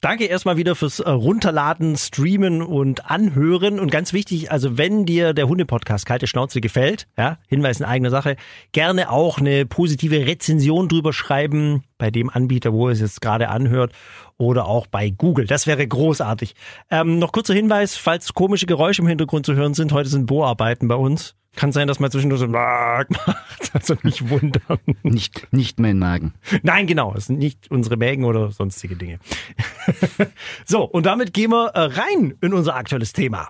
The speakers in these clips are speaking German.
Danke erstmal wieder fürs äh, Runterladen, Streamen und Anhören. Und ganz wichtig, also wenn dir der Hunde-Podcast Kalte Schnauze gefällt, ja, Hinweis in eigener Sache, gerne auch eine positive Rezension drüber schreiben bei dem Anbieter, wo es jetzt gerade anhört oder auch bei Google. Das wäre großartig. Ähm, noch kurzer Hinweis, falls komische Geräusche im Hintergrund zu hören sind, heute sind Bohrarbeiten bei uns. Kann sein, dass man zwischendurch so macht. Also nicht wundern. Nicht, nicht mein Magen. Nein, genau. Es sind nicht unsere Mägen oder sonstige Dinge. so, und damit gehen wir äh, rein in unser aktuelles Thema.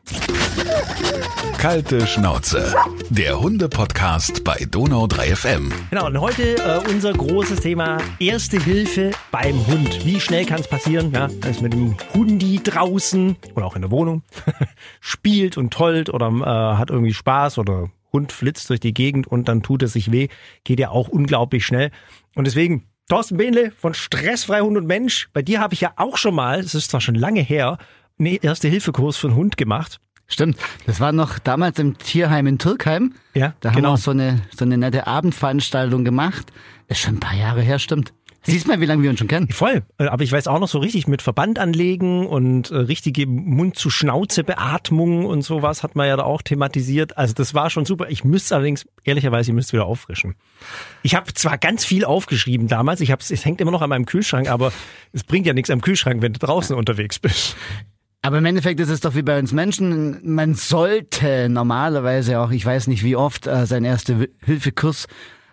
Kalte Schnauze. Der Hunde-Podcast bei Donau 3 FM. Genau, und heute äh, unser großes Thema Erste Hilfe beim Hund. Wie schnell kann es passieren, ja, dass mit dem Hundi draußen oder auch in der Wohnung spielt und tollt oder äh, hat irgendwie Spaß oder Hund flitzt durch die Gegend und dann tut es sich weh, geht ja auch unglaublich schnell. Und deswegen, Thorsten Behnle von Stressfrei Hund und Mensch, bei dir habe ich ja auch schon mal, es ist zwar schon lange her, einen Erste-Hilfe-Kurs für einen Hund gemacht. Stimmt, das war noch damals im Tierheim in Türkheim. Ja, Da haben genau. wir auch so eine, so eine nette Abendveranstaltung gemacht. Ist schon ein paar Jahre her, stimmt. Siehst mal, wie lange wir uns schon kennen. Voll. Äh, Aber ich weiß auch noch so richtig mit Verband anlegen und äh, richtige Mund-zu-Schnauze-Beatmung und sowas hat man ja da auch thematisiert. Also das war schon super. Ich müsste allerdings, ehrlicherweise, ich müsste wieder auffrischen. Ich habe zwar ganz viel aufgeschrieben damals, ich hab's, es hängt immer noch an meinem Kühlschrank, aber es bringt ja nichts am Kühlschrank, wenn du draußen unterwegs bist. Aber im Endeffekt ist es doch wie bei uns Menschen. Man sollte normalerweise auch, ich weiß nicht wie oft, äh, seinen Erste-Hilfe-Kurs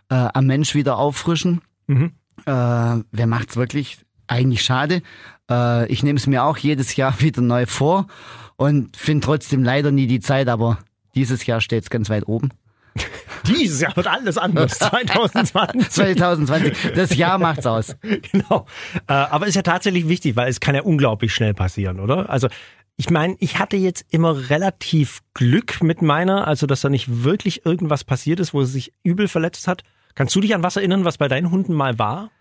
äh, am Mensch wieder auffrischen. Mhm. Äh, wer macht's wirklich? Eigentlich schade. Äh, ich nehme es mir auch jedes Jahr wieder neu vor und finde trotzdem leider nie die Zeit, aber dieses Jahr steht's ganz weit oben. Dieses Jahr wird alles anders. 2020. 2020, das Jahr macht's aus. genau. Äh, aber ist ja tatsächlich wichtig, weil es kann ja unglaublich schnell passieren, oder? Also ich meine, ich hatte jetzt immer relativ Glück mit meiner, also dass da nicht wirklich irgendwas passiert ist, wo sie sich übel verletzt hat. Kannst du dich an was erinnern, was bei deinen Hunden mal war?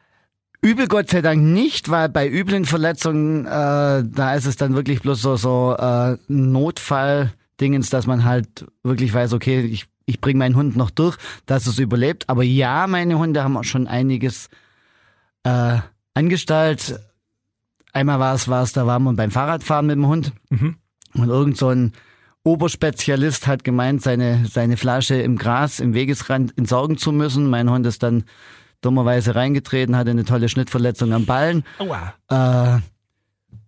Übel Gott sei Dank nicht, weil bei üblen Verletzungen, äh, da ist es dann wirklich bloß so, so äh, Notfall-Dingens, dass man halt wirklich weiß, okay, ich, ich bringe meinen Hund noch durch, dass es überlebt. Aber ja, meine Hunde haben auch schon einiges äh, angestellt. Einmal war es, war es, da waren wir beim Fahrradfahren mit dem Hund Mhm. und irgend so ein Oberspezialist hat gemeint, seine, seine Flasche im Gras, im Wegesrand entsorgen zu müssen. Mein Hund ist dann dummerweise reingetreten, hatte eine tolle Schnittverletzung am Ballen. Äh,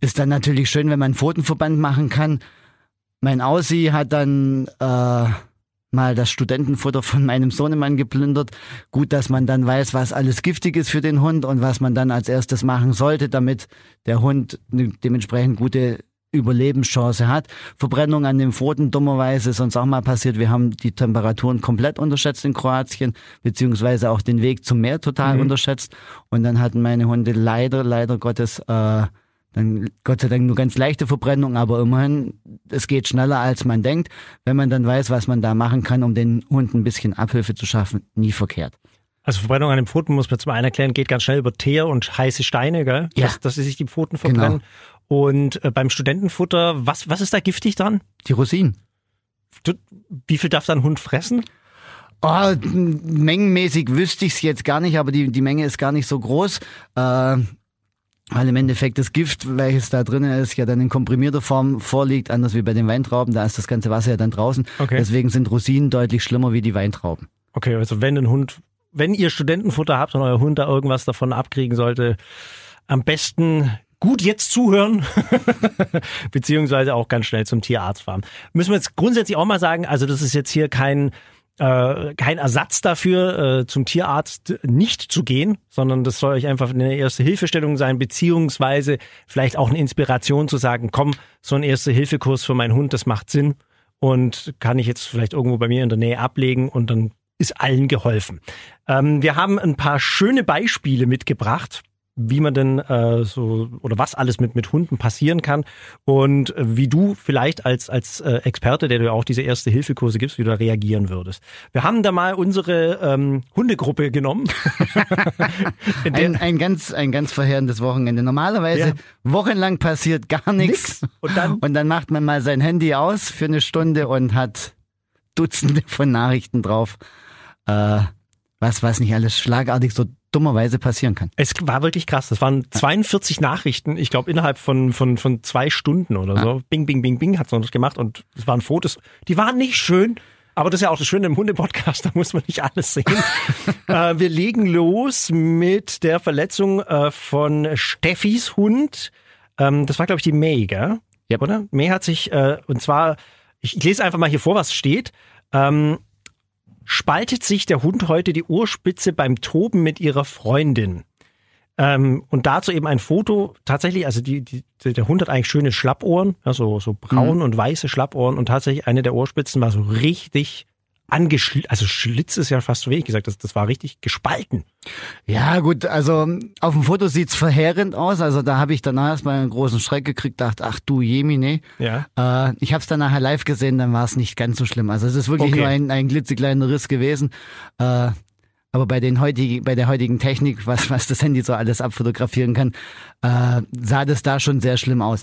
ist dann natürlich schön, wenn man einen Pfotenverband machen kann. Mein Aussie hat dann äh, mal das Studentenfutter von meinem Sohnemann geplündert. Gut, dass man dann weiß, was alles giftig ist für den Hund und was man dann als erstes machen sollte, damit der Hund eine dementsprechend gute Überlebenschance hat. Verbrennung an den Pfoten, dummerweise ist uns auch mal passiert. Wir haben die Temperaturen komplett unterschätzt in Kroatien, beziehungsweise auch den Weg zum Meer total Mhm. unterschätzt. Und dann hatten meine Hunde leider, leider Gottes, äh, dann Gott sei Dank nur ganz leichte Verbrennung, aber immerhin, es geht schneller als man denkt. Wenn man dann weiß, was man da machen kann, um den Hunden ein bisschen Abhilfe zu schaffen, nie verkehrt. Also Verbrennung an den Pfoten muss man zum einen erklären, geht ganz schnell über Teer und heiße Steine, gell? Ja. Dass, dass sie sich die Pfoten verbrennen. Und äh, beim Studentenfutter, was, was ist da giftig dran? Die Rosinen. Wie viel darf dein Hund fressen? Oh, mengenmäßig wüsste ich es jetzt gar nicht, aber die, die Menge ist gar nicht so groß. Äh, weil im Endeffekt das Gift, welches da drinnen ist, ja dann in komprimierter Form vorliegt, anders wie bei den Weintrauben. Da ist das ganze Wasser ja dann draußen. Okay. Deswegen sind Rosinen deutlich schlimmer wie die Weintrauben. Okay, also wenn ein Hund, wenn ihr Studentenfutter habt und euer Hund da irgendwas davon abkriegen sollte, am besten gut jetzt zuhören, beziehungsweise auch ganz schnell zum Tierarzt fahren. Müssen wir jetzt grundsätzlich auch mal sagen, also das ist jetzt hier kein äh, kein Ersatz dafür, äh, zum Tierarzt nicht zu gehen, sondern das soll euch einfach eine erste Hilfestellung sein, beziehungsweise vielleicht auch eine Inspiration zu sagen, komm, so ein erste Hilfekurs für meinen Hund, das macht Sinn und kann ich jetzt vielleicht irgendwo bei mir in der Nähe ablegen und dann ist allen geholfen. Ähm, wir haben ein paar schöne Beispiele mitgebracht, wie man denn äh, so oder was alles mit mit Hunden passieren kann und äh, wie du vielleicht als als äh, Experte, der du ja auch diese erste Hilfekurse gibst, wie du da reagieren würdest. Wir haben da mal unsere ähm, Hundegruppe genommen. Ein, ein ganz, ein ganz verheerendes Wochenende. Normalerweise Ja. wochenlang passiert gar nichts. Und dann Und dann macht man mal sein Handy aus für eine Stunde und hat Dutzende von Nachrichten drauf. Äh, was, was nicht alles schlagartig so dummerweise passieren kann. Es war wirklich krass. Das waren 42 Nachrichten, ich glaube, innerhalb von, von, von zwei Stunden oder so. Bing, bing, bing, bing hat es noch gemacht und es waren Fotos. Die waren nicht schön. Aber das ist ja auch das Schöne im Hunde-Podcast, da muss man nicht alles sehen. äh, wir legen los mit der Verletzung äh, von Steffis Hund. Ähm, das war, glaube ich, die May, gell? Yep. Oder? May hat sich, äh, und zwar, ich, ich lese einfach mal hier vor, was steht. Ähm, spaltet sich der Hund heute die Ohrspitze beim Toben mit ihrer Freundin. Ähm, und dazu eben ein Foto, tatsächlich, also die, die, der Hund hat eigentlich schöne Schlappohren, ja, so, so braun Mhm. und weiße Schlappohren und tatsächlich eine der Ohrspitzen war so richtig angeschlitzt, also Schlitz ist ja fast so wenig gesagt, das, das war richtig gespalten. Ja, gut, also auf dem Foto sieht's verheerend aus. Also da habe ich danach erstmal einen großen Schreck gekriegt, dachte, ach du Jemine. Ja. Äh, ich habe es dann nachher live gesehen, dann war es nicht ganz so schlimm. Also es ist wirklich Okay. nur ein, ein klitzekleiner Riss gewesen. Äh, aber bei, den heutigen, bei der heutigen Technik, was, was das Handy so alles abfotografieren kann, äh, sah das da schon sehr schlimm aus.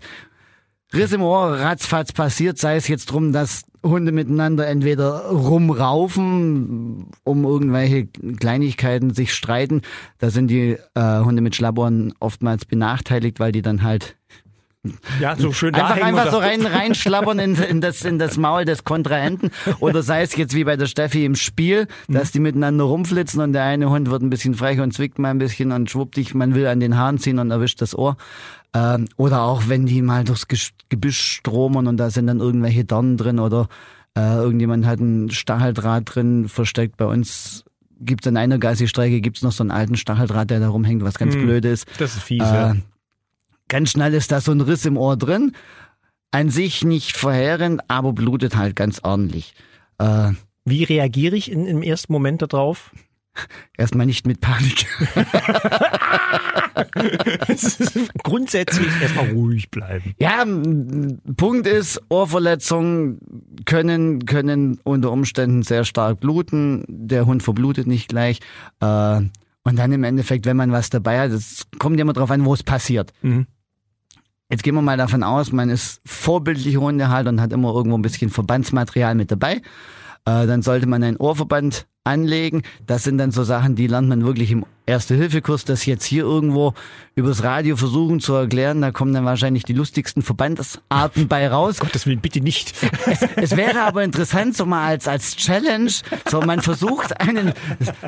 Riss im Ohr, ratzfatz passiert, sei es jetzt drum, dass Hunde miteinander entweder rumraufen, um irgendwelche Kleinigkeiten sich streiten. Da sind die äh, Hunde mit Schlabbohren oftmals benachteiligt, weil die dann halt Ja, so schön Einfach, einfach so rein, reinschlabbern in, in, das, in das Maul des Kontrahenten. Oder sei es jetzt wie bei der Steffi im Spiel, dass die miteinander rumflitzen und der eine Hund wird ein bisschen frech und zwickt mal ein bisschen und schwuppdig, man will an den Haaren ziehen und erwischt das Ohr. Ähm, oder auch wenn die mal durchs Gebüsch stromern und da sind dann irgendwelche Dornen drin oder äh, irgendjemand hat ein Stacheldraht drin versteckt. Bei uns gibt's an einer Gassi-Strecke gibt's noch so einen alten Stacheldraht, der da rumhängt, was ganz Hm. blöd ist. Das ist fies, Äh, ja. Ganz schnell ist da so ein Riss im Ohr drin. An sich nicht verheerend, aber blutet halt ganz ordentlich. Äh, Wie reagiere ich in, im ersten Moment darauf? erstmal nicht mit Panik. Grundsätzlich erstmal ruhig bleiben. Ja, Punkt ist, Ohrverletzungen können, können unter Umständen sehr stark bluten. Der Hund verblutet nicht gleich. Äh, und dann im Endeffekt, wenn man was dabei hat, es kommt ja immer drauf an, wo es passiert. Mhm. Jetzt gehen wir mal davon aus, man ist vorbildlicher Hundehalter und hat immer irgendwo ein bisschen Verbandsmaterial mit dabei. Äh, dann sollte man einen Ohrverband anlegen. Das sind dann so Sachen, die lernt man wirklich im Erste-Hilfe-Kurs. Das jetzt hier irgendwo übers Radio versuchen zu erklären, da kommen dann wahrscheinlich die lustigsten Verbandsarten bei raus. Gottes Willen, bitte nicht. Es, es wäre aber interessant, so mal als, als Challenge, so man versucht einen,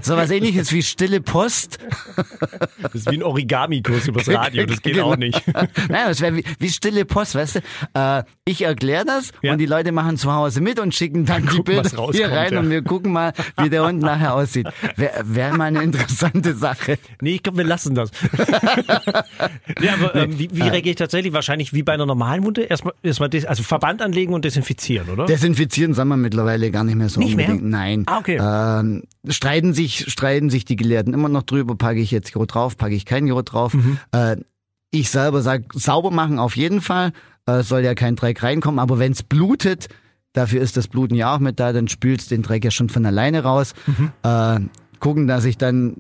sowas ähnliches wie stille Post Das ist wie ein Origami-Kurs übers Radio, das geht Genau. auch nicht. Nein, das wäre wie, wie stille Post, weißt du? Äh, ich erkläre das Ja. und die Leute machen zu Hause mit und schicken dann die gucken, Bilder was hier rein ja. und wir gucken mal, wie der Hund nachher aussieht. Wäre wär mal eine interessante Sache. Nee, ich glaube, wir lassen das. ja, aber ähm, wie, wie reagiere ich tatsächlich? Wahrscheinlich wie bei einer normalen Wunde? Erstmal, erstmal also Verband anlegen und desinfizieren, oder? Desinfizieren sagen wir mittlerweile gar nicht mehr so Nicht mehr? unbedingt. Nein. Ah, okay. Ähm, streiten sich, streiten sich die Gelehrten immer noch drüber, packe ich jetzt Jod drauf, packe ich kein Jod drauf. Mhm. Äh, ich selber sag sauber machen auf jeden Fall. Äh, soll ja kein Dreck reinkommen, aber wenn es blutet, dafür ist das Bluten ja auch mit da, dann spülst den Dreck ja schon von alleine raus. Mhm. Äh, gucken, dass ich dann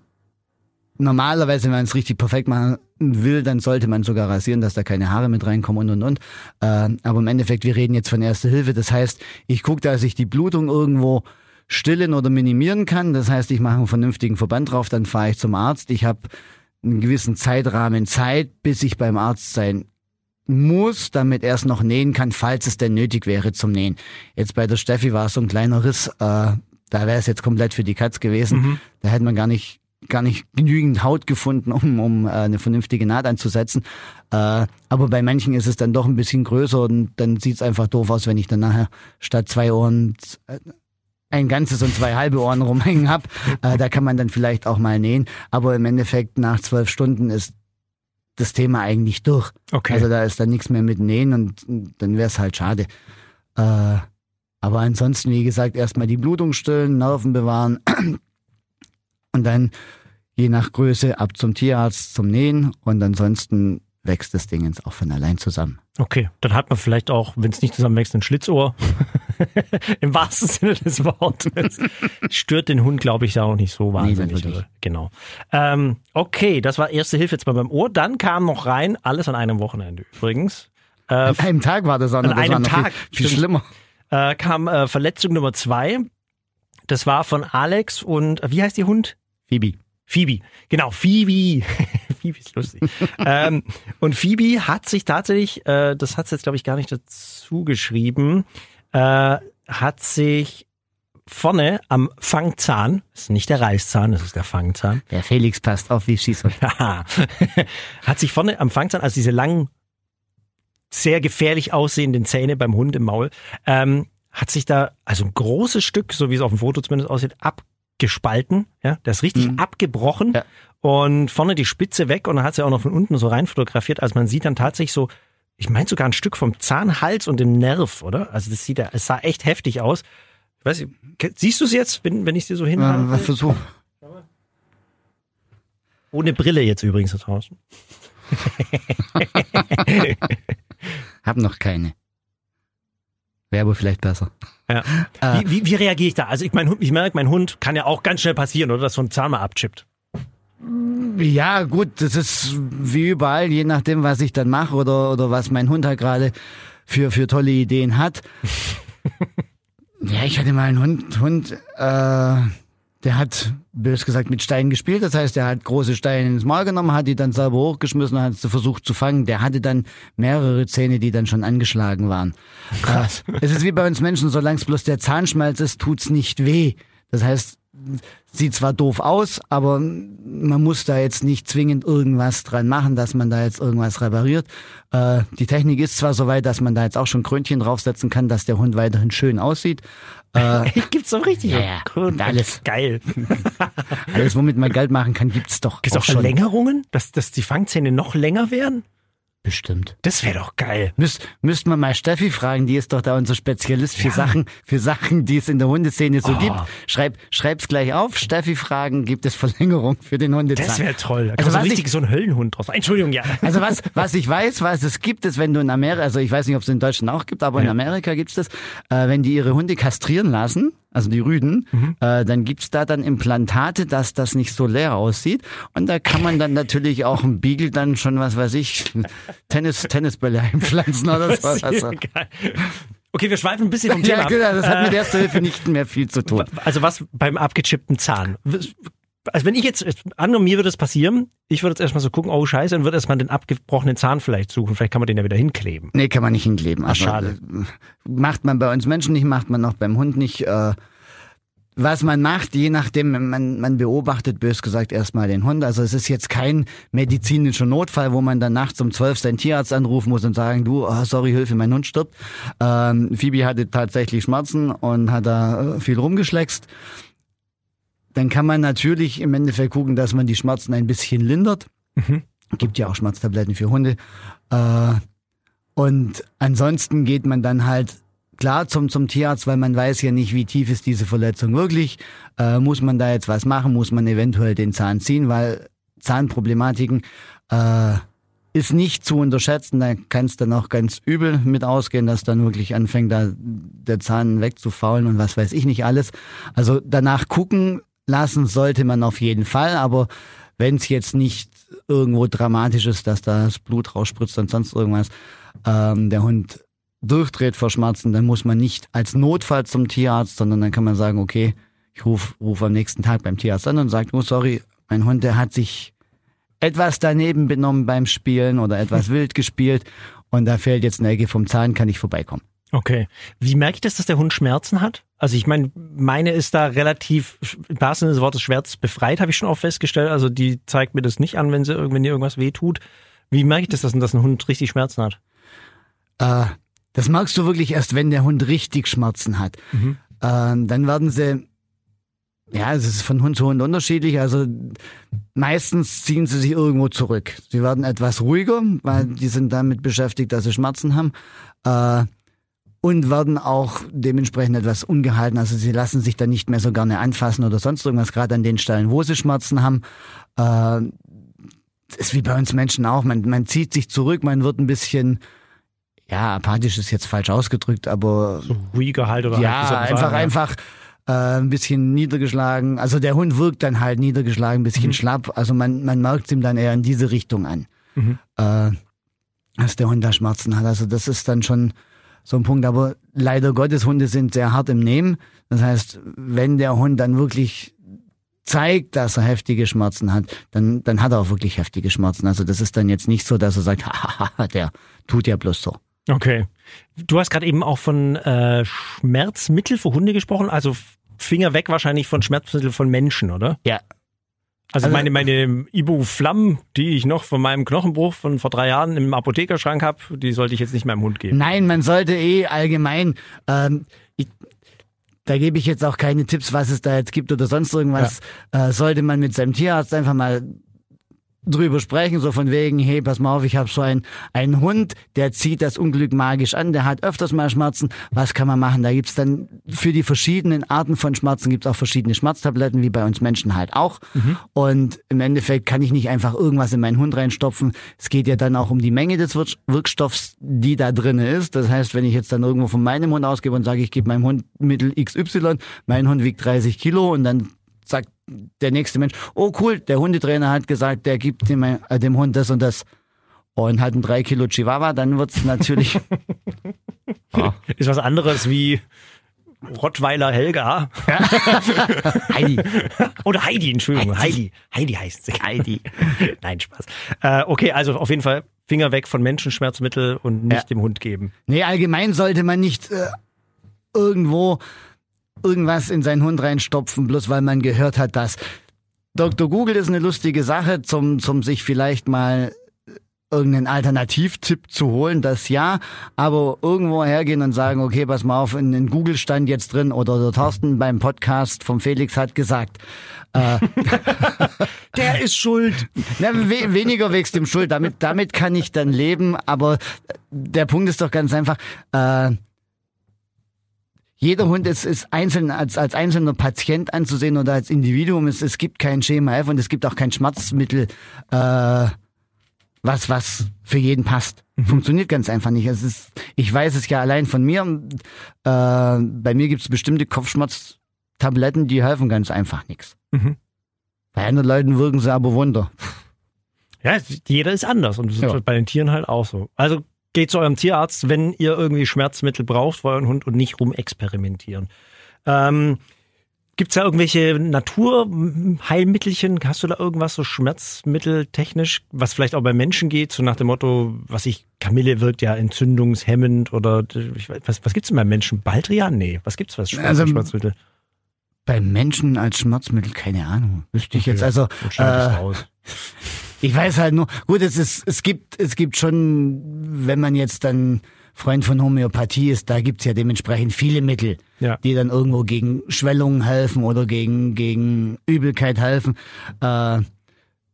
normalerweise, wenn man es richtig perfekt machen will, dann sollte man sogar rasieren, dass da keine Haare mit reinkommen und und und. Äh, aber im Endeffekt, wir reden jetzt von Erste Hilfe. Das heißt, ich gucke, dass ich die Blutung irgendwo stillen oder minimieren kann. Das heißt, ich mache einen vernünftigen Verband drauf, dann fahre ich zum Arzt. Ich habe einen gewissen Zeitrahmen Zeit, bis ich beim Arzt sein muss, damit er es noch nähen kann, falls es denn nötig wäre zum Nähen. Jetzt bei der Steffi war es so ein kleiner Riss, äh, da wäre es jetzt komplett für die Katz gewesen. Mhm. Da hätte man gar nicht gar nicht genügend Haut gefunden, um, um äh, eine vernünftige Naht anzusetzen. Äh, aber bei manchen ist es dann doch ein bisschen größer und dann sieht's einfach doof aus, wenn ich dann nachher statt zwei Ohren äh, ein ganzes und zwei halbe Ohren rumhängen hab. Äh, da kann man dann vielleicht auch mal nähen. Aber im Endeffekt nach zwölf Stunden ist das Thema eigentlich durch. Okay. Also da ist dann nichts mehr mit Nähen und dann wäre es halt schade. Äh, aber ansonsten, wie gesagt, erstmal die Blutung stillen, Nerven bewahren und dann je nach Größe ab zum Tierarzt zum Nähen und ansonsten wächst das Ding jetzt auch von allein zusammen. Okay, dann hat man vielleicht auch, wenn es nicht zusammenwächst, ein Schlitzohr. Im wahrsten Sinne des Wortes. Stört den Hund, glaube ich, da auch nicht so wahnsinnig. oder? Genau. Ähm, okay, das war erste Hilfe jetzt mal beim Ohr. Dann kam noch rein, alles an einem Wochenende übrigens. Äh, An einem Tag war das An das war einem Tag, viel, viel schlimmer. äh, kam äh, Verletzung Nummer zwei. Das war von Alex und äh, wie heißt die Hund? Phoebe. Phoebe, genau, Phoebe. Phoebe ist lustig. ähm, und Phoebe hat sich tatsächlich, äh, das hat sie jetzt glaube ich gar nicht dazu geschrieben, äh, hat sich vorne am Fangzahn, das ist nicht der Reißzahn, das ist der Fangzahn, Der Felix passt auf wie Schießhund. Hat sich vorne am Fangzahn, also diese langen, sehr gefährlich aussehenden Zähne beim Hund im Maul, ähm, hat sich da also ein großes Stück, so wie es auf dem Foto zumindest aussieht, abgespalten. Ja, das ist richtig Mhm. abgebrochen Ja. und vorne die Spitze weg und dann hat sie auch noch von unten so rein fotografiert. Also man sieht dann tatsächlich so, ich meine sogar ein Stück vom Zahnhals und dem Nerv, oder? Also das sieht ja, es sah echt heftig aus. Ich weiß nicht, siehst du es jetzt, wenn, wenn ich es dir so hinhalte? was versuch. Ohne Brille jetzt übrigens da draußen. Hab noch keine. Wäre aber vielleicht besser. Ja. Äh. Wie, wie, wie reagiere ich da? Also ich mein, Hund- ich merke, mein Hund kann ja auch ganz schnell passieren, oder? Dass so ein Zahn mal abchippt. Ja, gut, das ist wie überall, je nachdem, was ich dann mache oder, oder was mein Hund halt gerade für, für tolle Ideen hat. ja, ich hatte mal einen Hund, Hund, äh, der hat, bös gesagt, mit Steinen gespielt. Das heißt, der hat große Steine ins Maul genommen, hat die dann selber hochgeschmissen und hat sie versucht zu fangen. Der hatte dann mehrere Zähne, die dann schon angeschlagen waren. Krass. Äh, es ist wie bei uns Menschen, solange es bloß der Zahnschmelz ist, tut's nicht weh. Das heißt, sieht zwar doof aus, aber man muss da jetzt nicht zwingend irgendwas dran machen, dass man da jetzt irgendwas repariert. Äh, die Technik ist zwar so weit, dass man da jetzt auch schon Krönchen draufsetzen kann, dass der Hund weiterhin schön aussieht. Äh, Gibt's doch richtig. Ja, ja. Grund. Alles. Geil. alles, womit man Geld machen kann, gibt's doch Gibt's auch schon. Verlängerungen? Dass, dass die Fangzähne noch länger werden? Bestimmt. Das wäre doch geil. Müsst, müssten wir mal Steffi fragen, die ist doch da unser Spezialist für Sachen, für Sachen, die es in der Hundeszene so Oh. gibt. Schreib, schreib's gleich auf. Steffi fragen, gibt es Verlängerung für den Hundezahn? Das wäre toll. Da Also so richtig ich- so ein Höllenhund draus. Entschuldigung, ja. Also was, was ich weiß, was es gibt, ist, wenn du in Amerika, also ich weiß nicht, ob es in Deutschland auch gibt, aber in Ja. Amerika gibt's das, äh, wenn die ihre Hunde kastrieren lassen, also die Rüden, Mhm. äh, dann gibt's da dann Implantate, dass das nicht so leer aussieht. Und da kann man dann natürlich auch im Beagle dann schon, was weiß ich, Tennis, Tennisbälle einpflanzen oder so. Ist Also. Okay, wir schweifen ein bisschen vom Thema ja, genau, das hat mit Äh, Erster Hilfe nicht mehr viel zu tun. Also was beim abgechippten Zahn? Also wenn ich jetzt, angenommen mir würde es passieren, ich würde jetzt erstmal so gucken, oh scheiße, und würde erstmal den abgebrochenen Zahn vielleicht suchen. Vielleicht kann man den ja wieder hinkleben. Nee, kann man nicht hinkleben. Also, schade. äh, Macht man bei uns Menschen nicht, macht man auch beim Hund nicht. Äh, was man macht, je nachdem, man, man beobachtet, bös gesagt, erstmal den Hund. Also es ist jetzt kein medizinischer Notfall, wo man dann nachts um zwölf seinen Tierarzt anrufen muss und sagen, du, oh, sorry, Hilfe, mein Hund stirbt. Ähm, Phoebe hatte tatsächlich Schmerzen und hat da äh, viel rumgeschleckst. Dann kann man natürlich im Endeffekt gucken, dass man die Schmerzen ein bisschen lindert. Mhm. Gibt ja auch Schmerztabletten für Hunde. Äh, und ansonsten geht man dann halt klar zum, zum Tierarzt, weil man weiß ja nicht, wie tief ist diese Verletzung wirklich. Äh, muss man da jetzt was machen? Muss man eventuell den Zahn ziehen? Weil Zahnproblematiken äh, ist nicht zu unterschätzen. Da kann es dann auch ganz übel mit ausgehen, dass dann wirklich anfängt, da der Zahn wegzufaulen und was weiß ich nicht alles. Also danach gucken lassen sollte man auf jeden Fall, aber wenn es jetzt nicht irgendwo dramatisch ist, dass da das Blut rausspritzt und sonst irgendwas, ähm, der Hund durchdreht vor Schmerzen, dann muss man nicht als Notfall zum Tierarzt, sondern dann kann man sagen, okay, ich rufe ruf am nächsten Tag beim Tierarzt an und sage, oh sorry, mein Hund, der hat sich etwas daneben benommen beim Spielen oder etwas wild gespielt und da fällt jetzt eine Ecke vom Zahn, kann ich vorbeikommen. Okay. Wie merke ich das, dass der Hund Schmerzen hat? Also ich meine, meine ist da relativ, im wahrsten Sinne des Wortes, schmerzbefreit, habe ich schon auch festgestellt. Also die zeigt mir das nicht an, wenn sie wenn ihr irgendwas weh tut. Wie merke ich das, dass, dass ein Hund richtig Schmerzen hat? Äh, das merkst du wirklich erst, wenn der Hund richtig Schmerzen hat. Mhm. Ähm, dann werden sie, ja, es ist von Hund zu Hund unterschiedlich. Also meistens ziehen sie sich irgendwo zurück. Sie werden etwas ruhiger, weil die sind damit beschäftigt, dass sie Schmerzen haben. Äh, und werden auch dementsprechend etwas ungehalten. Also sie lassen sich dann nicht mehr so gerne anfassen oder sonst irgendwas, gerade an den Stellen, wo sie Schmerzen haben. Äh, ist wie bei uns Menschen auch. Man, man zieht sich zurück, man wird ein bisschen, ja, apathisch ist jetzt falsch ausgedrückt, aber So ruhiger halt oder ja, halt, einfach, sagen, ja. einfach äh, ein bisschen niedergeschlagen. Also der Hund wirkt dann halt niedergeschlagen, ein bisschen schlapp. Also man, man merkt ihm dann eher in diese Richtung an, Mhm. äh, dass der Hund da Schmerzen hat. Also das ist dann schon so ein Punkt. Aber leider Gottes, Hunde sind sehr hart im Nehmen. Das heißt, wenn der Hund dann wirklich zeigt, dass er heftige Schmerzen hat, dann, dann hat er auch wirklich heftige Schmerzen. Also das ist dann jetzt nicht so, dass er sagt, hahaha, der tut ja bloß so. Okay. Du hast gerade eben auch von äh, Schmerzmittel für Hunde gesprochen, also Finger weg wahrscheinlich von Schmerzmitteln von Menschen, oder? Ja. Also, Also- meine, meine Ibu-Flamm, die ich noch von meinem Knochenbruch von vor drei Jahren im Apothekerschrank habe, die sollte ich jetzt nicht meinem Hund geben. Nein, man sollte eh allgemein, ähm, ich, da gebe ich jetzt auch keine Tipps, was es da jetzt gibt oder sonst irgendwas, äh, sollte man mit seinem Tierarzt einfach mal drüber sprechen, so von wegen, hey, pass mal auf, ich habe so einen, einen Hund, der zieht das Unglück magisch an, der hat öfters mal Schmerzen, was kann man machen? Da gibt's dann für die verschiedenen Arten von Schmerzen gibt's auch verschiedene Schmerztabletten, wie bei uns Menschen halt auch. Und im Endeffekt kann ich nicht einfach irgendwas in meinen Hund reinstopfen. Es geht ja dann auch um die Menge des Wirk- Wirkstoffs, die da drin ist. Das heißt, wenn ich jetzt dann irgendwo von meinem Hund ausgebe und sage, ich gebe meinem Hund Mittel XY, mein Hund wiegt 30 Kilo und dann der nächste Mensch, oh cool, der Hundetrainer hat gesagt, der gibt dem, äh, dem Hund das und das und hat einen 3 Kilo Chihuahua, dann wird's natürlich, Ist was anderes wie Rottweiler Helga. Heidi, Oder Heidi, Entschuldigung. Heidi. Heidi heißt sie. Heidi. Nein, Spaß. Äh, okay, also auf jeden Fall Finger weg von Menschenschmerzmittel und nicht Ja. dem Hund geben. Nee, allgemein sollte man nicht äh, irgendwo irgendwas in seinen Hund reinstopfen, bloß weil man gehört hat, dass Dr. Google ist eine lustige Sache, zum, zum sich vielleicht mal irgendeinen Alternativtipp zu holen, das ja, aber irgendwo hergehen und sagen, okay, pass mal auf, in den Google stand jetzt drin oder der Thorsten beim Podcast vom Felix hat gesagt, Der ist schuld. na, we weniger wegen dem Schuld, damit, damit kann ich dann leben, aber der Punkt ist doch ganz einfach, äh, jeder Hund ist, ist einzeln als, als einzelner Patient anzusehen oder als Individuum. Es, es gibt kein Schema F und es gibt auch kein Schmerzmittel, äh, was, was für jeden passt. Funktioniert ganz einfach nicht. Es ist, ich weiß es ja allein von mir. Äh, bei mir gibt es bestimmte Kopfschmerztabletten, die helfen ganz einfach nichts. Mhm. Bei anderen Leuten wirken sie aber Wunder. Ja, jeder ist anders und das Ja. ist bei den Tieren halt auch so. Also geht zu eurem Tierarzt, wenn ihr irgendwie Schmerzmittel braucht für euren Hund und nicht rumexperimentieren. Ähm, Gibt es da irgendwelche Naturheilmittelchen? Hast du da irgendwas so schmerzmitteltechnisch, was vielleicht auch bei Menschen geht, so nach dem Motto, was ich, Kamille wirkt ja entzündungshemmend oder ich weiß, was, was gibt's denn bei Menschen? Baldrian? Nee, was gibt's was Schmerz Also, Schmerzmittel? Bei Menschen als Schmerzmittel, keine Ahnung. Wüsste ich jetzt. Okay, Also, schneid ich's äh. ich weiß halt nur, gut, es ist, es gibt, es gibt schon, wenn man jetzt dann Freund von Homöopathie ist, da gibt's ja dementsprechend viele Mittel, Ja. die dann irgendwo gegen Schwellungen helfen oder gegen, gegen Übelkeit helfen. Äh,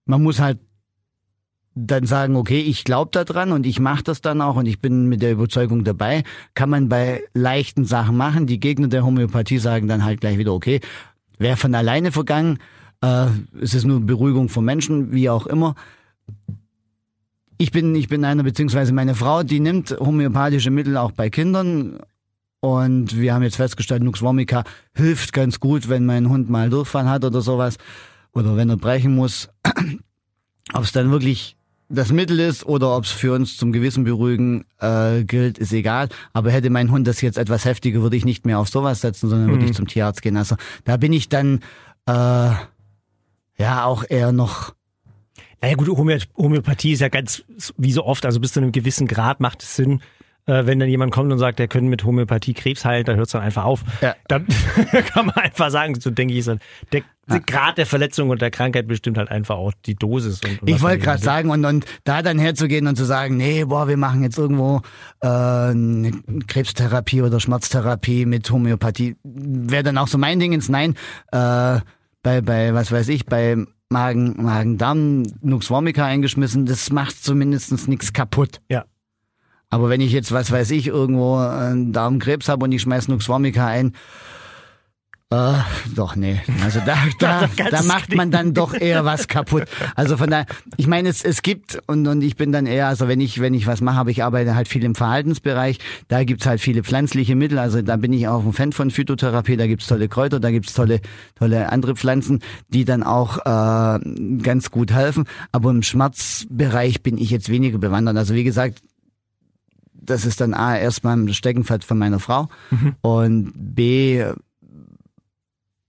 man muss halt dann sagen, okay, ich glaube da dran und ich mache das dann auch und ich bin mit der Überzeugung dabei. Kann man bei leichten Sachen machen. Die Gegner der Homöopathie sagen dann halt gleich wieder, okay, wäre von alleine vergangen. Äh, es ist nur Beruhigung von Menschen, wie auch immer. Ich bin, ich bin einer, beziehungsweise meine Frau, die nimmt homöopathische Mittel auch bei Kindern. Und wir haben jetzt festgestellt, Nux vomica hilft ganz gut, wenn mein Hund mal Durchfall hat oder sowas. Oder wenn er brechen muss. Ob es dann wirklich das Mittel ist oder ob es für uns zum Gewissen beruhigen äh, gilt, ist egal. Aber hätte mein Hund das jetzt etwas heftiger, würde ich nicht mehr auf sowas setzen, sondern würde ich zum Tierarzt gehen. Also da bin ich dann äh, ja auch eher noch Naja gut, Homö- Homöopathie ist ja ganz, wie so oft, also bis zu einem gewissen Grad macht es Sinn, äh, wenn dann jemand kommt und sagt, er könnte mit Homöopathie Krebs heilen, dann hört es dann einfach auf. Ja. Dann kann man einfach sagen, so denke ich, der, der Grad der Verletzung und der Krankheit bestimmt halt einfach auch die Dosis. Und, und Ich wollte gerade sagen, und, und da dann herzugehen und zu sagen, nee, boah, wir machen jetzt irgendwo äh, eine Krebstherapie oder Schmerztherapie mit Homöopathie, wäre dann auch so mein Ding ins Nein. Äh, bei, bei, was weiß ich, bei Magen, Magen-Darm, Nux vomica eingeschmissen, das macht zumindest nichts kaputt. Ja. Aber wenn ich jetzt, was weiß ich, irgendwo einen Darmkrebs habe und ich schmeiß Nux vomica ein, äh, doch, nee. Also da, da, da macht man dann doch eher was kaputt. Also von daher, ich meine, es, es gibt, und, und ich bin dann eher, also wenn ich, wenn ich was mache, aber ich arbeite halt viel im Verhaltensbereich, da gibt's halt viele pflanzliche Mittel, also da bin ich auch ein Fan von Phytotherapie, da gibt's tolle Kräuter, da gibt's tolle, tolle andere Pflanzen, die dann auch äh, ganz gut helfen. Aber im Schmerzbereich bin ich jetzt weniger bewandert. Also wie gesagt, das ist dann A, erstmal ein Steckenpferd von meiner Frau und B,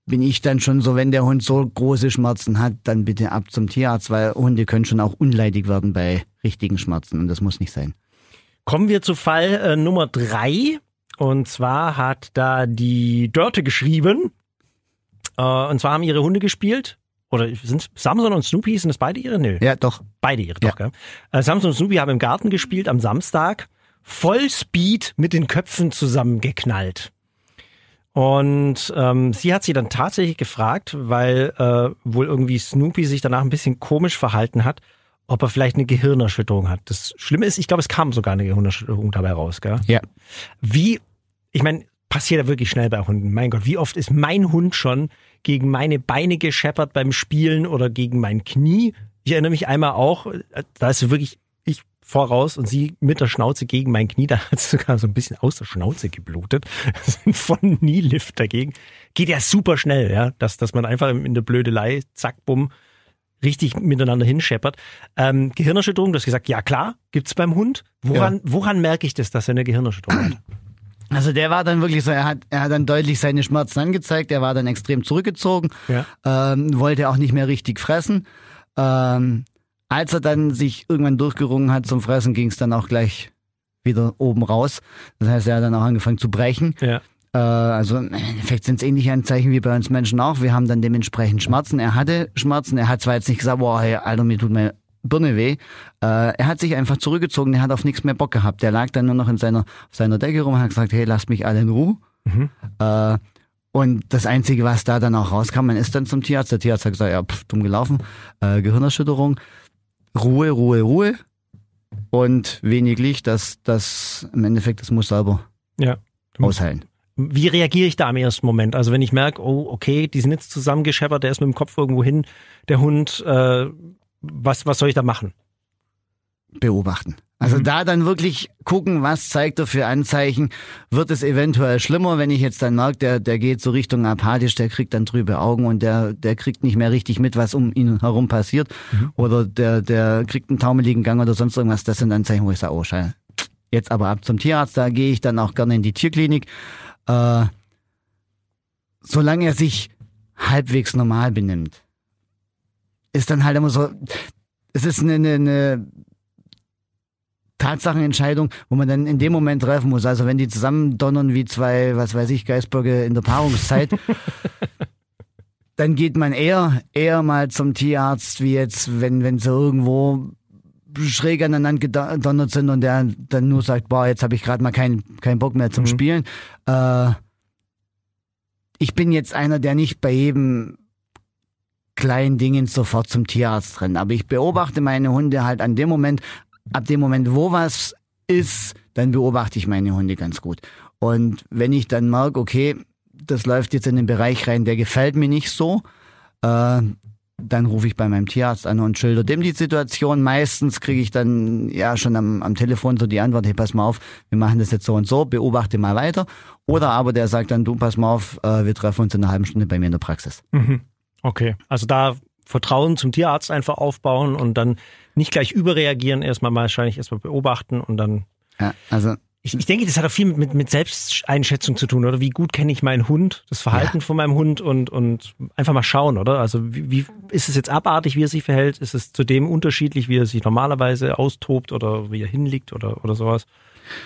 bin ich dann schon so, wenn der Hund so große Schmerzen hat, dann bitte ab zum Tierarzt, weil Hunde können schon auch unleidig werden bei richtigen Schmerzen und das muss nicht sein. Kommen wir zu Fall äh, Nummer drei. Und zwar hat da die Dörte geschrieben. Äh, und zwar haben ihre Hunde gespielt. Oder sind Samson und Snoopy, sind das beide ihre? Nö. Ja, doch. Beide ihre, Ja. doch, gell? Äh, Samson und Snoopy haben im Garten gespielt am Samstag. Vollspeed mit den Köpfen zusammengeknallt. Und ähm, sie hat sie dann tatsächlich gefragt, weil äh, wohl irgendwie Snoopy sich danach ein bisschen komisch verhalten hat, ob er vielleicht eine Gehirnerschütterung hat. Das Schlimme ist, ich glaube, es kam sogar eine Gehirnerschütterung dabei raus, gell? Ja. Wie, ich meine, passiert ja wirklich schnell bei Hunden. Mein Gott, wie oft ist mein Hund schon gegen meine Beine gescheppert beim Spielen oder gegen mein Knie? Ich erinnere mich einmal auch, äh, da ist wirklich ich voraus und sie mit der Schnauze gegen mein Knie, da hat sie sogar so ein bisschen aus der Schnauze geblutet. Von Knielift dagegen. Geht ja super schnell, ja, dass, dass man einfach in der Blödelei, zack, bumm, richtig miteinander hinscheppert. Ähm, Gehirnerschütterung, du hast gesagt, ja klar, gibt's beim Hund. Woran, woran merke ich das, dass er eine Gehirnerschütterung hat? Also der war dann wirklich so, er hat, er hat dann deutlich seine Schmerzen angezeigt, er war dann extrem zurückgezogen, Ja. ähm, wollte auch nicht mehr richtig fressen. Ähm, als er dann sich irgendwann durchgerungen hat zum Fressen, ging es dann auch gleich wieder oben raus. Das heißt, er hat dann auch angefangen zu brechen. Ja. Äh, also im Endeffekt sind es ähnliche Anzeichen wie bei uns Menschen auch. Wir haben dann dementsprechend Schmerzen. Er hatte Schmerzen. Er hat zwar jetzt nicht gesagt, boah, hey, Alter, mir tut meine Birne weh. Äh, er hat sich einfach zurückgezogen. Er hat auf nichts mehr Bock gehabt. Der lag dann nur noch in seiner, auf seiner Decke rum und hat gesagt, hey, lasst mich alle in Ruhe. Äh, und das Einzige, was da dann auch rauskam, man ist dann zum Tierarzt. Der Tierarzt hat gesagt, ja, pff, dumm gelaufen. Äh, Gehirnerschütterung. Ruhe, Ruhe, Ruhe. Und wenig Licht, das, das im Endeffekt, das muss selber Ja. ausheilen. Wie reagiere ich da im ersten Moment? Also wenn ich merke, oh, okay, die sind jetzt zusammengescheppert, der ist mit dem Kopf irgendwo hin, der Hund, äh, was, was soll ich da machen? Beobachten. Also Mhm. da dann wirklich gucken, was zeigt er für Anzeichen. Wird es eventuell schlimmer, wenn ich jetzt dann merke, der, der geht so Richtung apathisch, der kriegt dann trübe Augen und der, der kriegt nicht mehr richtig mit, was um ihn herum passiert. Mhm. Oder der, der kriegt einen taumeligen Gang oder sonst irgendwas. Das sind Anzeichen, wo ich sage, oh scheiße. Jetzt aber ab zum Tierarzt, da gehe ich dann auch gerne in die Tierklinik. Äh, solange er sich halbwegs normal benimmt, ist dann halt immer so, es ist eine, eine, eine Tatsachenentscheidung, wo man dann in dem Moment treffen muss. Also wenn die zusammen donnern wie zwei, was weiß ich, Geisböcke in der Paarungszeit, dann geht man eher, eher mal zum Tierarzt, wie jetzt, wenn, wenn sie irgendwo schräg aneinander gedonnert sind und der dann nur sagt, boah, jetzt habe ich gerade mal keinen keinen Bock mehr zum Mhm. Spielen. Äh, ich bin jetzt einer, der nicht bei jedem kleinen Dingen sofort zum Tierarzt rennt. Aber ich beobachte meine Hunde halt an dem Moment, ab dem Moment, wo was ist, dann beobachte ich meine Hunde ganz gut. Und wenn ich dann merke, okay, das läuft jetzt in den Bereich rein, der gefällt mir nicht so, äh, dann rufe ich bei meinem Tierarzt an und schilder dem die Situation. Meistens kriege ich dann ja schon am, am Telefon so die Antwort, hey, pass mal auf, wir machen das jetzt so und so, beobachte mal weiter. Oder aber der sagt dann, du, pass mal auf, äh, wir treffen uns in einer halben Stunde bei mir in der Praxis. Mhm. Okay, also da Vertrauen zum Tierarzt einfach aufbauen und dann nicht gleich überreagieren, erstmal wahrscheinlich erstmal beobachten und dann. Ja, also Ich, ich denke, das hat auch viel mit, mit, mit Selbsteinschätzung zu tun, oder? Wie gut kenne ich meinen Hund, das Verhalten von meinem Hund und, und einfach mal schauen, oder? Also wie, wie ist es jetzt abartig, wie er sich verhält? Ist es zudem unterschiedlich, wie er sich normalerweise austobt oder wie er hinliegt oder, oder sowas?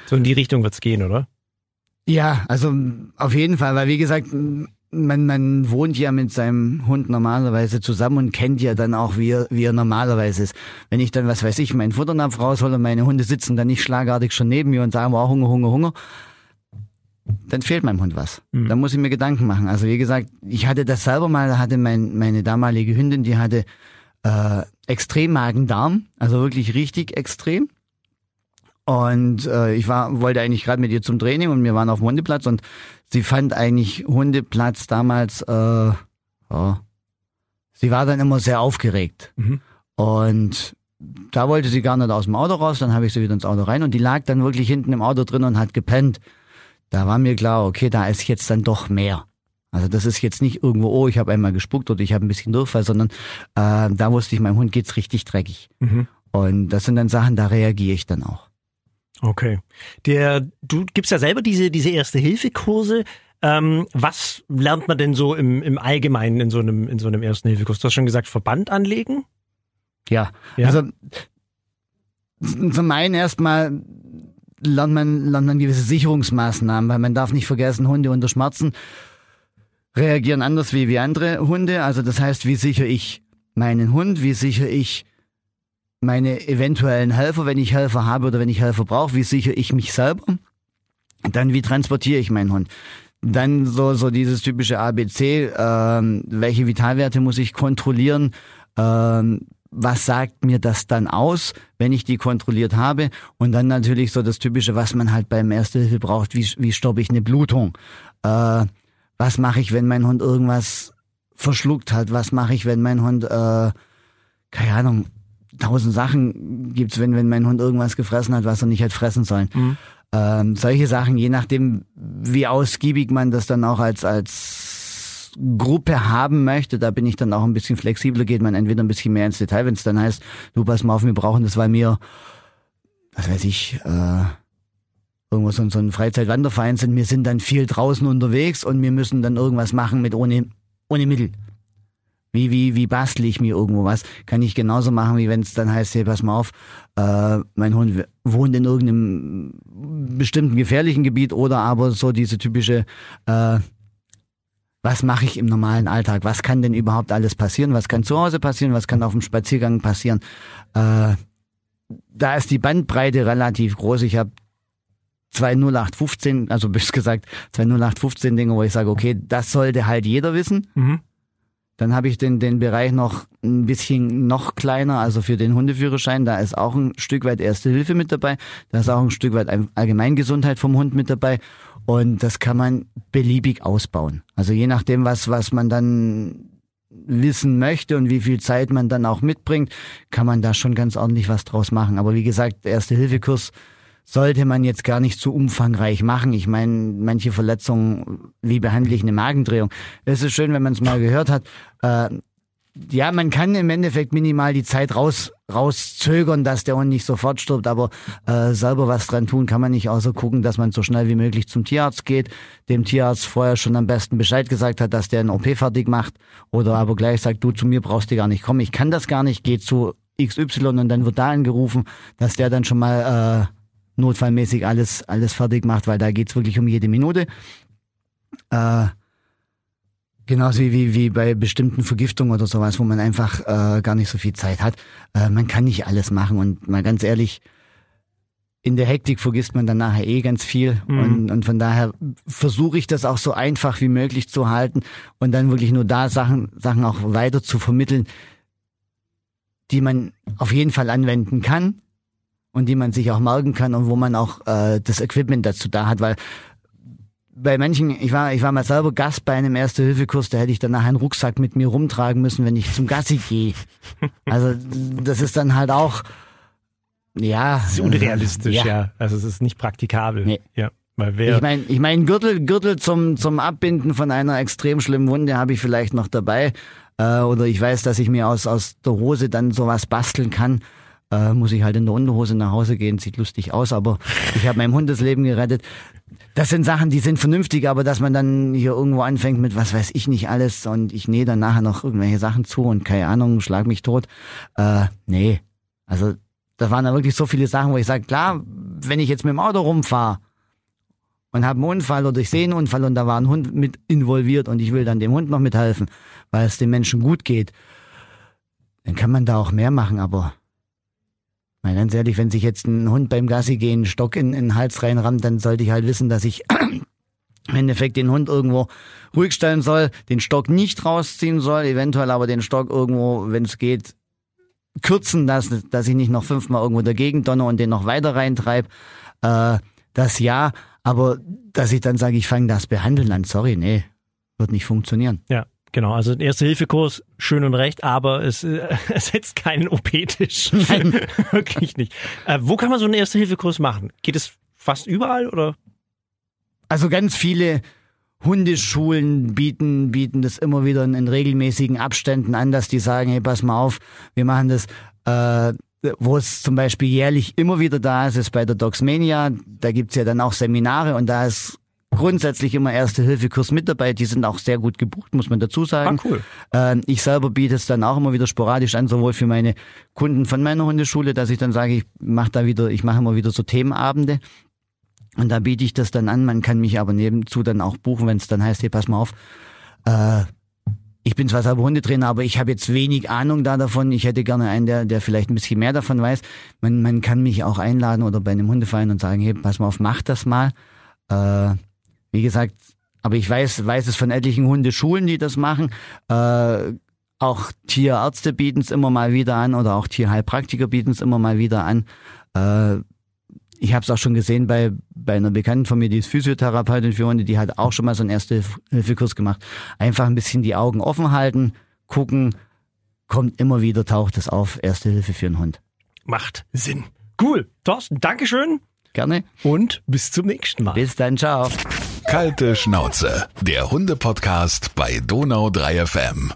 So in die Richtung wird's gehen, oder? Ja, also auf jeden Fall, weil wie gesagt, man, man wohnt ja mit seinem Hund normalerweise zusammen und kennt ja dann auch, wie er, wie er normalerweise ist. Wenn ich dann, was weiß ich, meinen Futternapf raushole und meine Hunde sitzen dann nicht schlagartig schon neben mir und sagen, wow, Hunger, Hunger, Hunger, dann fehlt meinem Hund was. Mhm. Da muss ich mir Gedanken machen. Also wie gesagt, ich hatte das selber mal, hatte mein, meine damalige Hündin, die hatte äh, extrem Magen-Darm, also wirklich richtig extrem. Und äh, ich war, wollte eigentlich gerade mit ihr zum Training und wir waren auf dem Hundeplatz und sie fand eigentlich Hundeplatz damals, äh, ja, sie war dann immer sehr aufgeregt. Mhm. Und da wollte sie gar nicht aus dem Auto raus, dann habe ich sie wieder ins Auto rein und die lag dann wirklich hinten im Auto drin und hat gepennt. Da war mir klar, okay, da ist jetzt dann doch mehr. Also das ist jetzt nicht irgendwo, oh, ich habe einmal gespuckt oder ich habe ein bisschen Durchfall, sondern äh, da wusste ich, meinem Hund geht's richtig dreckig. Mhm. Und das sind dann Sachen, da reagiere ich dann auch. Okay. Der, du gibst ja selber diese, diese Erste-Hilfe-Kurse. Ähm, was lernt man denn so im, im Allgemeinen in so einem, in so einem ersten Hilfekurs? Du hast schon gesagt, Verband anlegen? Ja, Ja. also zum einen erstmal lernt man, lernt man gewisse Sicherungsmaßnahmen, weil man darf nicht vergessen, Hunde unter Schmerzen reagieren anders wie, wie andere Hunde. Also das heißt, wie sichere ich meinen Hund, wie sichere ich meine eventuellen Helfer, wenn ich Helfer habe oder wenn ich Helfer brauche, wie sichere ich mich selber. Dann, wie transportiere ich meinen Hund? Dann so, so dieses typische ABC, ähm, welche Vitalwerte muss ich kontrollieren? Ähm, was sagt mir das dann aus, wenn ich die kontrolliert habe? Und dann natürlich so das typische, was man halt beim Erste Hilfe braucht, wie, wie stoppe ich eine Blutung? Äh, was mache ich, wenn mein Hund irgendwas verschluckt hat? Was mache ich, wenn mein Hund, äh, keine Ahnung, tausend Sachen gibt's, wenn, wenn mein Hund irgendwas gefressen hat, was er nicht hätte fressen sollen. Ähm, solche Sachen, je nachdem, wie ausgiebig man das dann auch als, als Gruppe haben möchte, da bin ich dann auch ein bisschen flexibler, geht man entweder ein bisschen mehr ins Detail, wenn es dann heißt, du pass mal auf, wir brauchen das, weil wir, was weiß ich, äh, irgendwo so, so ein Freizeitwanderverein sind, wir sind dann viel draußen unterwegs und wir müssen dann irgendwas machen mit ohne, ohne Mittel. Wie, wie, wie bastle ich mir irgendwo was? Kann ich genauso machen, wie wenn es dann heißt, hey, pass mal auf, äh, mein Hund wohnt in irgendeinem bestimmten gefährlichen Gebiet oder aber so diese typische, äh, was mache ich im normalen Alltag? Was kann denn überhaupt alles passieren? Was kann zu Hause passieren? Was kann auf dem Spaziergang passieren? Äh, da ist die Bandbreite relativ groß. Ich habe zwei 0815, also bis gesagt, zwei 0815 Dinge, wo ich sage, okay, das sollte halt jeder wissen. Mhm. Dann habe ich den, den Bereich noch ein bisschen noch kleiner, also für den Hundeführerschein, da ist auch ein Stück weit Erste Hilfe mit dabei, da ist auch ein Stück weit Allgemeingesundheit vom Hund mit dabei und das kann man beliebig ausbauen. Also je nachdem, was, was man dann wissen möchte und wie viel Zeit man dann auch mitbringt, kann man da schon ganz ordentlich was draus machen. Aber wie gesagt, Erste-Hilfe-Kurs sollte man jetzt gar nicht zu umfangreich machen. Ich meine, manche Verletzungen, wie behandle ich eine Magendrehung? Es ist schön, wenn man es mal gehört hat. Äh, ja, man kann im Endeffekt minimal die Zeit raus, rauszögern, dass der Hund nicht sofort stirbt, aber äh, selber was dran tun kann man nicht, außer gucken, dass man so schnell wie möglich zum Tierarzt geht, dem Tierarzt vorher schon am besten Bescheid gesagt hat, dass der ein OP fertig macht oder aber gleich sagt, du zu mir brauchst du gar nicht kommen, ich kann das gar nicht, geh zu XY und dann wird da angerufen, dass der dann schon mal äh, notfallmäßig alles, alles fertig macht, weil da geht's wirklich um jede Minute. Äh, genauso wie, wie, wie bei bestimmten Vergiftungen oder sowas, wo man einfach äh, gar nicht so viel Zeit hat. Äh, man kann nicht alles machen und mal ganz ehrlich, in der Hektik vergisst man dann nachher eh ganz viel Mhm. und, und von daher versuche ich das auch so einfach wie möglich zu halten und dann wirklich nur da Sachen, Sachen auch weiter zu vermitteln, die man auf jeden Fall anwenden kann und die man sich auch merken kann und wo man auch äh, das Equipment dazu da hat, weil bei manchen, ich war, ich war mal selber Gast bei einem Erste-Hilfe-Kurs, da hätte ich dann nachher einen Rucksack mit mir rumtragen müssen, wenn ich zum Gassi gehe. Also das ist dann halt auch, ja. Das ist unrealistisch, ja. ja. Also es ist nicht praktikabel. Nee. Ja. Weil wer, Ich meine, ich mein, Gürtel, Gürtel zum, zum Abbinden von einer extrem schlimmen Wunde habe ich vielleicht noch dabei. Äh, oder ich weiß, dass ich mir aus, aus der Hose dann sowas basteln kann. Äh, muss ich halt in der Unterhose nach Hause gehen, sieht lustig aus, aber ich habe meinem Hund das Leben gerettet. Das sind Sachen, die sind vernünftig, aber dass man dann hier irgendwo anfängt mit was weiß ich nicht alles und ich nähe dann nachher noch irgendwelche Sachen zu und keine Ahnung, schlag mich tot. Äh, nee. Also da waren da wirklich so viele Sachen, wo ich sage, klar, wenn ich jetzt mit dem Auto rumfahre, und habe einen Unfall oder ich sehe einen Unfall und da war ein Hund mit involviert und ich will dann dem Hund noch mithelfen, weil es dem Menschen gut geht, dann kann man da auch mehr machen, aber mal ganz ehrlich, wenn sich jetzt ein Hund beim Gassi gehen einen Stock in, in den Hals reinrammt, dann sollte ich halt wissen, dass ich im Endeffekt den Hund irgendwo ruhig stellen soll, den Stock nicht rausziehen soll, eventuell aber den Stock irgendwo, wenn es geht, kürzen, dass, dass ich nicht noch fünfmal irgendwo dagegen donne und den noch weiter reintreib. Äh, das ja, aber dass ich dann sage, ich fange das Behandeln an, sorry, nee, wird nicht funktionieren. ja, genau. Also ein Erste-Hilfe-Kurs, schön und recht, aber es äh, ersetzt keinen OP-Tisch. Nein. Wirklich nicht. Äh, wo kann man so einen Erste-Hilfe-Kurs machen? Geht es fast überall oder? Also ganz viele Hundeschulen bieten, bieten das immer wieder in, in regelmäßigen Abständen an, dass die sagen, hey, pass mal auf, wir machen das, äh, wo es zum Beispiel jährlich immer wieder da ist, ist bei der Dogsmania. Da gibt's ja dann auch Seminare und da ist grundsätzlich immer Erste-Hilfe-Kurs mit dabei. Die sind auch sehr gut gebucht, muss man dazu sagen. Ah, cool. Ähm, ich selber biete es dann auch immer wieder sporadisch an, sowohl für meine Kunden von meiner Hundeschule, dass ich dann sage, ich mache da wieder, ich mache immer wieder so Themenabende. Und da biete ich das dann an. Man kann mich aber nebenzu dann auch buchen, wenn es dann heißt, hey, pass mal auf, äh, ich bin zwar selber Hundetrainer, aber ich habe jetzt wenig Ahnung da davon. Ich hätte gerne einen, der, der vielleicht ein bisschen mehr davon weiß. Man, man kann mich auch einladen oder bei einem Hundeverein und sagen, hey, pass mal auf, mach das mal. Äh, wie gesagt, aber ich weiß, weiß es von etlichen Hundeschulen, die das machen. Äh, auch Tierärzte bieten es immer mal wieder an oder auch Tierheilpraktiker bieten es immer mal wieder an. Äh, ich habe es auch schon gesehen bei, bei einer Bekannten von mir, die ist Physiotherapeutin für Hunde, die hat auch schon mal so einen Erste-Hilfe-Kurs gemacht. Einfach ein bisschen die Augen offen halten, gucken, kommt immer wieder, taucht es auf, Erste Hilfe für einen Hund. Macht Sinn. Cool. Thorsten, Dankeschön Gerne. und bis zum nächsten Mal. Bis dann, ciao. Kalte Schnauze, der Hunde-Podcast bei Donau 3 FM.